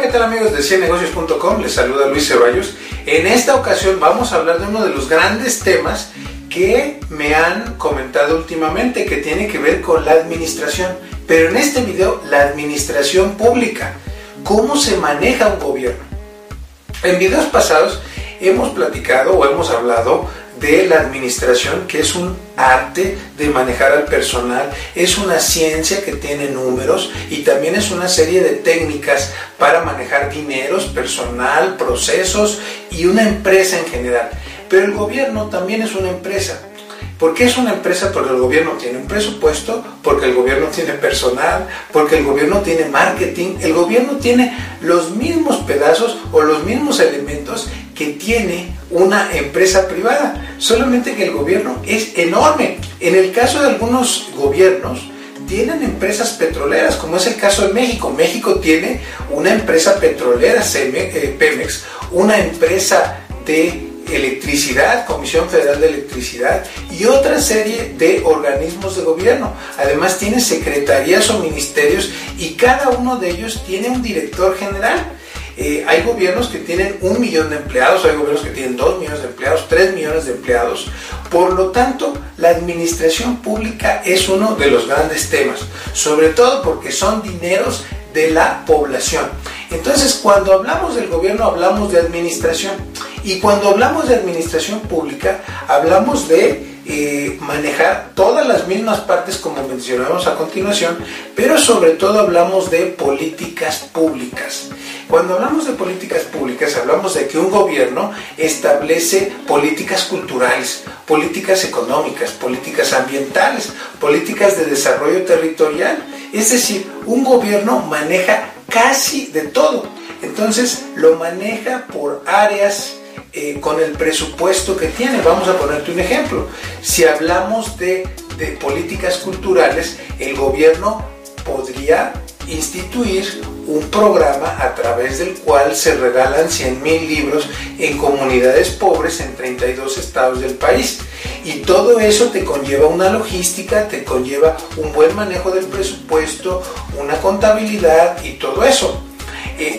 ¿qué tal amigos de ciennegocios.com? Les saluda Luis Ceballos. En esta ocasión vamos a hablar de uno de los grandes temas que me han comentado últimamente que tiene que ver con la administración. Pero en este video, la administración pública. ¿Cómo se maneja un gobierno? En videos pasados hemos platicado o hemos hablado de la administración, que es un arte de manejar al personal, es una ciencia que tiene números y también es una serie de técnicas para manejar dineros, personal, procesos y una empresa en general. Pero el gobierno también es una empresa. ¿Por qué es una empresa? Porque el gobierno tiene un presupuesto, porque el gobierno tiene personal, porque el gobierno tiene marketing, el gobierno tiene los mismos pedazos o los mismos elementos que tiene una empresa privada, solamente que el gobierno es enorme. En el caso de algunos gobiernos, tienen empresas petroleras, como es el caso de México. México tiene una empresa petrolera, eh, Pemex, una empresa de electricidad, Comisión Federal de Electricidad y otra serie de organismos de gobierno. Además tiene secretarías o ministerios y cada uno de ellos tiene un director general. Eh, hay gobiernos que tienen un millón de empleados, hay gobiernos que tienen dos millones de empleados, tres millones de empleados. Por lo tanto, la administración pública es uno de los grandes temas, sobre todo porque son dineros de la población. Entonces, cuando hablamos del gobierno, hablamos de administración. Y cuando hablamos de administración pública, hablamos de eh, manejar todas las mismas partes como mencionamos a continuación, pero sobre todo hablamos de políticas públicas. Cuando hablamos de políticas públicas, hablamos de que un gobierno establece políticas culturales, políticas económicas, políticas ambientales, políticas de desarrollo territorial. Es decir, un gobierno maneja casi de todo. Entonces lo maneja por áreas eh, con el presupuesto que tiene. Vamos a ponerte un ejemplo. Si hablamos de, de políticas culturales, el gobierno podría instituir un programa a través del cual se regalan 100.000 libros en comunidades pobres en 32 estados del país. Y todo eso te conlleva una logística, te conlleva un buen manejo del presupuesto, una contabilidad y todo eso.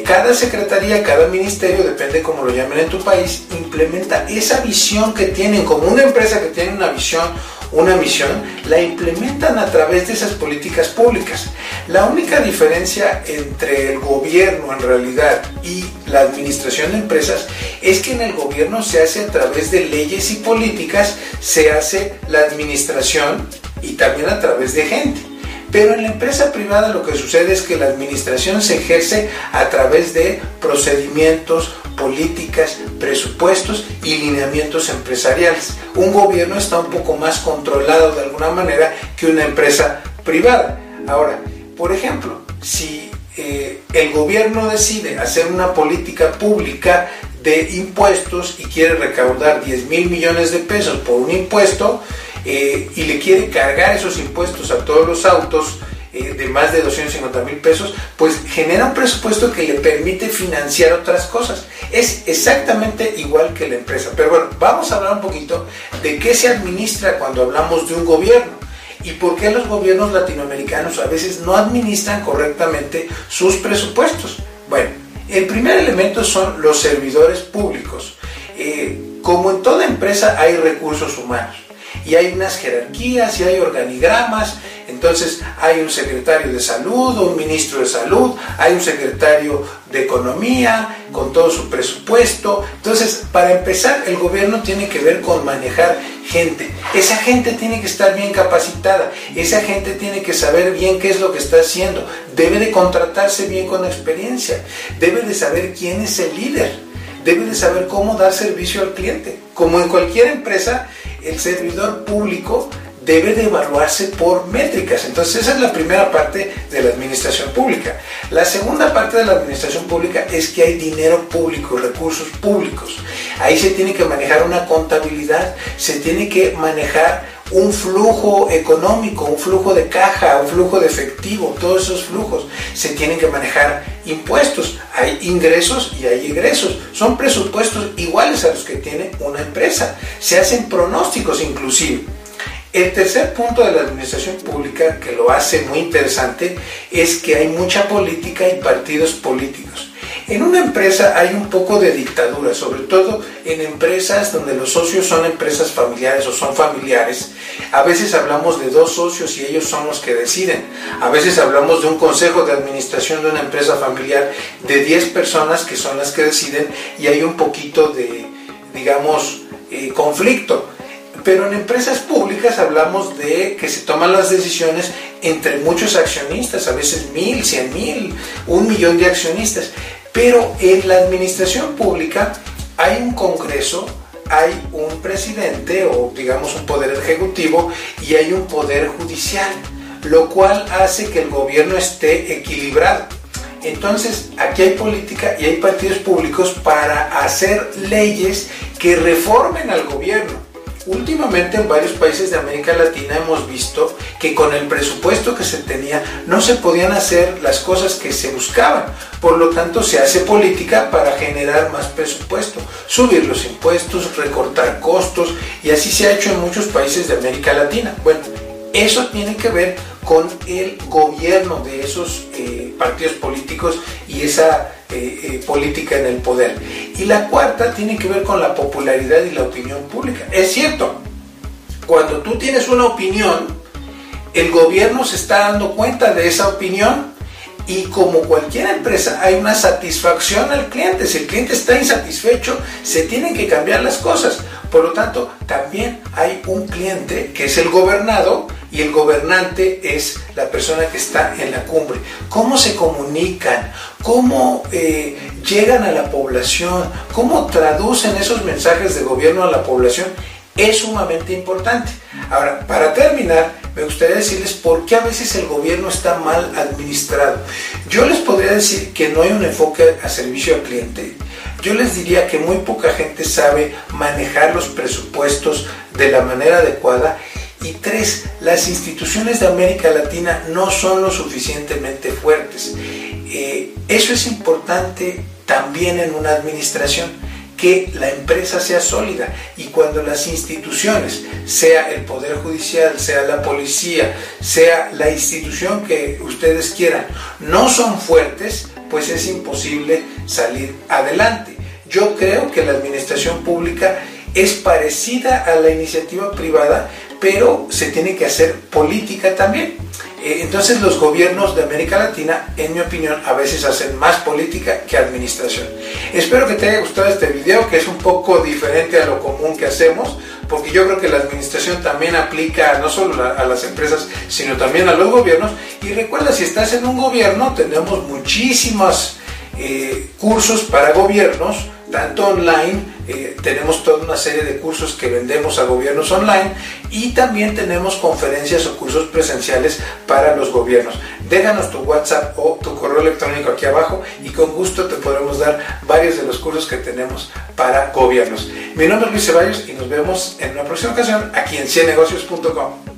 Cada secretaría, cada ministerio, depende cómo lo llamen en tu país, implementa esa visión que tienen, como una empresa que tiene una visión, una misión, la implementan a través de esas políticas públicas. La única diferencia entre el gobierno en realidad y la administración de empresas es que en el gobierno se hace a través de leyes y políticas, se hace la administración y también a través de gente. Pero en la empresa privada lo que sucede es que la administración se ejerce a través de procedimientos, políticas, presupuestos y lineamientos empresariales. Un gobierno está un poco más controlado de alguna manera que una empresa privada. Ahora, por ejemplo, si eh, el gobierno decide hacer una política pública de impuestos y quiere recaudar 10 mil millones de pesos por un impuesto, eh, y le quiere cargar esos impuestos a todos los autos eh, de más de 250 mil pesos, pues genera un presupuesto que le permite financiar otras cosas. Es exactamente igual que la empresa. Pero bueno, vamos a hablar un poquito de qué se administra cuando hablamos de un gobierno y por qué los gobiernos latinoamericanos a veces no administran correctamente sus presupuestos. Bueno, el primer elemento son los servidores públicos. Eh, como en toda empresa hay recursos humanos y hay unas jerarquías y hay organigramas. Entonces hay un secretario de salud, un ministro de salud, hay un secretario de economía con todo su presupuesto. Entonces, para empezar, el gobierno tiene que ver con manejar gente. Esa gente tiene que estar bien capacitada, esa gente tiene que saber bien qué es lo que está haciendo, debe de contratarse bien con experiencia, debe de saber quién es el líder, debe de saber cómo dar servicio al cliente. Como en cualquier empresa, el servidor público debe de evaluarse por métricas. Entonces esa es la primera parte de la administración pública. La segunda parte de la administración pública es que hay dinero público, recursos públicos. Ahí se tiene que manejar una contabilidad, se tiene que manejar un flujo económico, un flujo de caja, un flujo de efectivo, todos esos flujos. Se tienen que manejar impuestos, hay ingresos y hay egresos. Son presupuestos iguales a los que tiene una empresa. Se hacen pronósticos inclusive. El tercer punto de la administración pública que lo hace muy interesante es que hay mucha política y partidos políticos. En una empresa hay un poco de dictadura, sobre todo en empresas donde los socios son empresas familiares o son familiares. A veces hablamos de dos socios y ellos son los que deciden. A veces hablamos de un consejo de administración de una empresa familiar de 10 personas que son las que deciden y hay un poquito de, digamos, eh, conflicto. Pero en empresas públicas hablamos de que se toman las decisiones entre muchos accionistas, a veces mil, cien mil, un millón de accionistas. Pero en la administración pública hay un Congreso, hay un presidente o digamos un poder ejecutivo y hay un poder judicial, lo cual hace que el gobierno esté equilibrado. Entonces, aquí hay política y hay partidos públicos para hacer leyes que reformen al gobierno Últimamente en varios países de América Latina hemos visto que con el presupuesto que se tenía no se podían hacer las cosas que se buscaban. Por lo tanto, se hace política para generar más presupuesto, subir los impuestos, recortar costos y así se ha hecho en muchos países de América Latina. Bueno, eso tiene que ver con el gobierno de esos eh, partidos políticos y esa eh, eh, política en el poder. Y la cuarta tiene que ver con la popularidad y la opinión pública. Es cierto, cuando tú tienes una opinión, el gobierno se está dando cuenta de esa opinión y como cualquier empresa hay una satisfacción al cliente. Si el cliente está insatisfecho, se tienen que cambiar las cosas. Por lo tanto, también hay un cliente que es el gobernado y el gobernante es la persona que está en la cumbre. ¿Cómo se comunican? ¿Cómo eh, llegan a la población? ¿Cómo traducen esos mensajes de gobierno a la población? Es sumamente importante. Ahora, para terminar, me gustaría decirles por qué a veces el gobierno está mal administrado. Yo les podría decir que no hay un enfoque a servicio al cliente yo les diría que muy poca gente sabe manejar los presupuestos de la manera adecuada. Y tres, las instituciones de América Latina no son lo suficientemente fuertes. Eh, eso es importante también en una administración, que la empresa sea sólida y cuando las instituciones, sea el Poder Judicial, sea la policía, sea la institución que ustedes quieran, no son fuertes, pues es imposible salir adelante. Yo creo que la administración pública es parecida a la iniciativa privada, pero se tiene que hacer política también. Eh, entonces los gobiernos de América Latina, en mi opinión, a veces hacen más política que administración. Espero que te haya gustado este video, que es un poco diferente a lo común que hacemos, porque yo creo que la administración también aplica no solo a las empresas, sino también a los gobiernos. Y recuerda, si estás en un gobierno, tenemos muchísimos eh, cursos para gobiernos, tanto online, eh, tenemos toda una serie de cursos que vendemos a gobiernos online y también tenemos conferencias o cursos presenciales para los gobiernos. Déjanos tu WhatsApp o tu correo electrónico aquí abajo y con gusto te podremos dar varios de los cursos que tenemos para gobiernos. Mi nombre es Luis Ceballos y nos vemos en una próxima ocasión aquí en ciennegocios.com.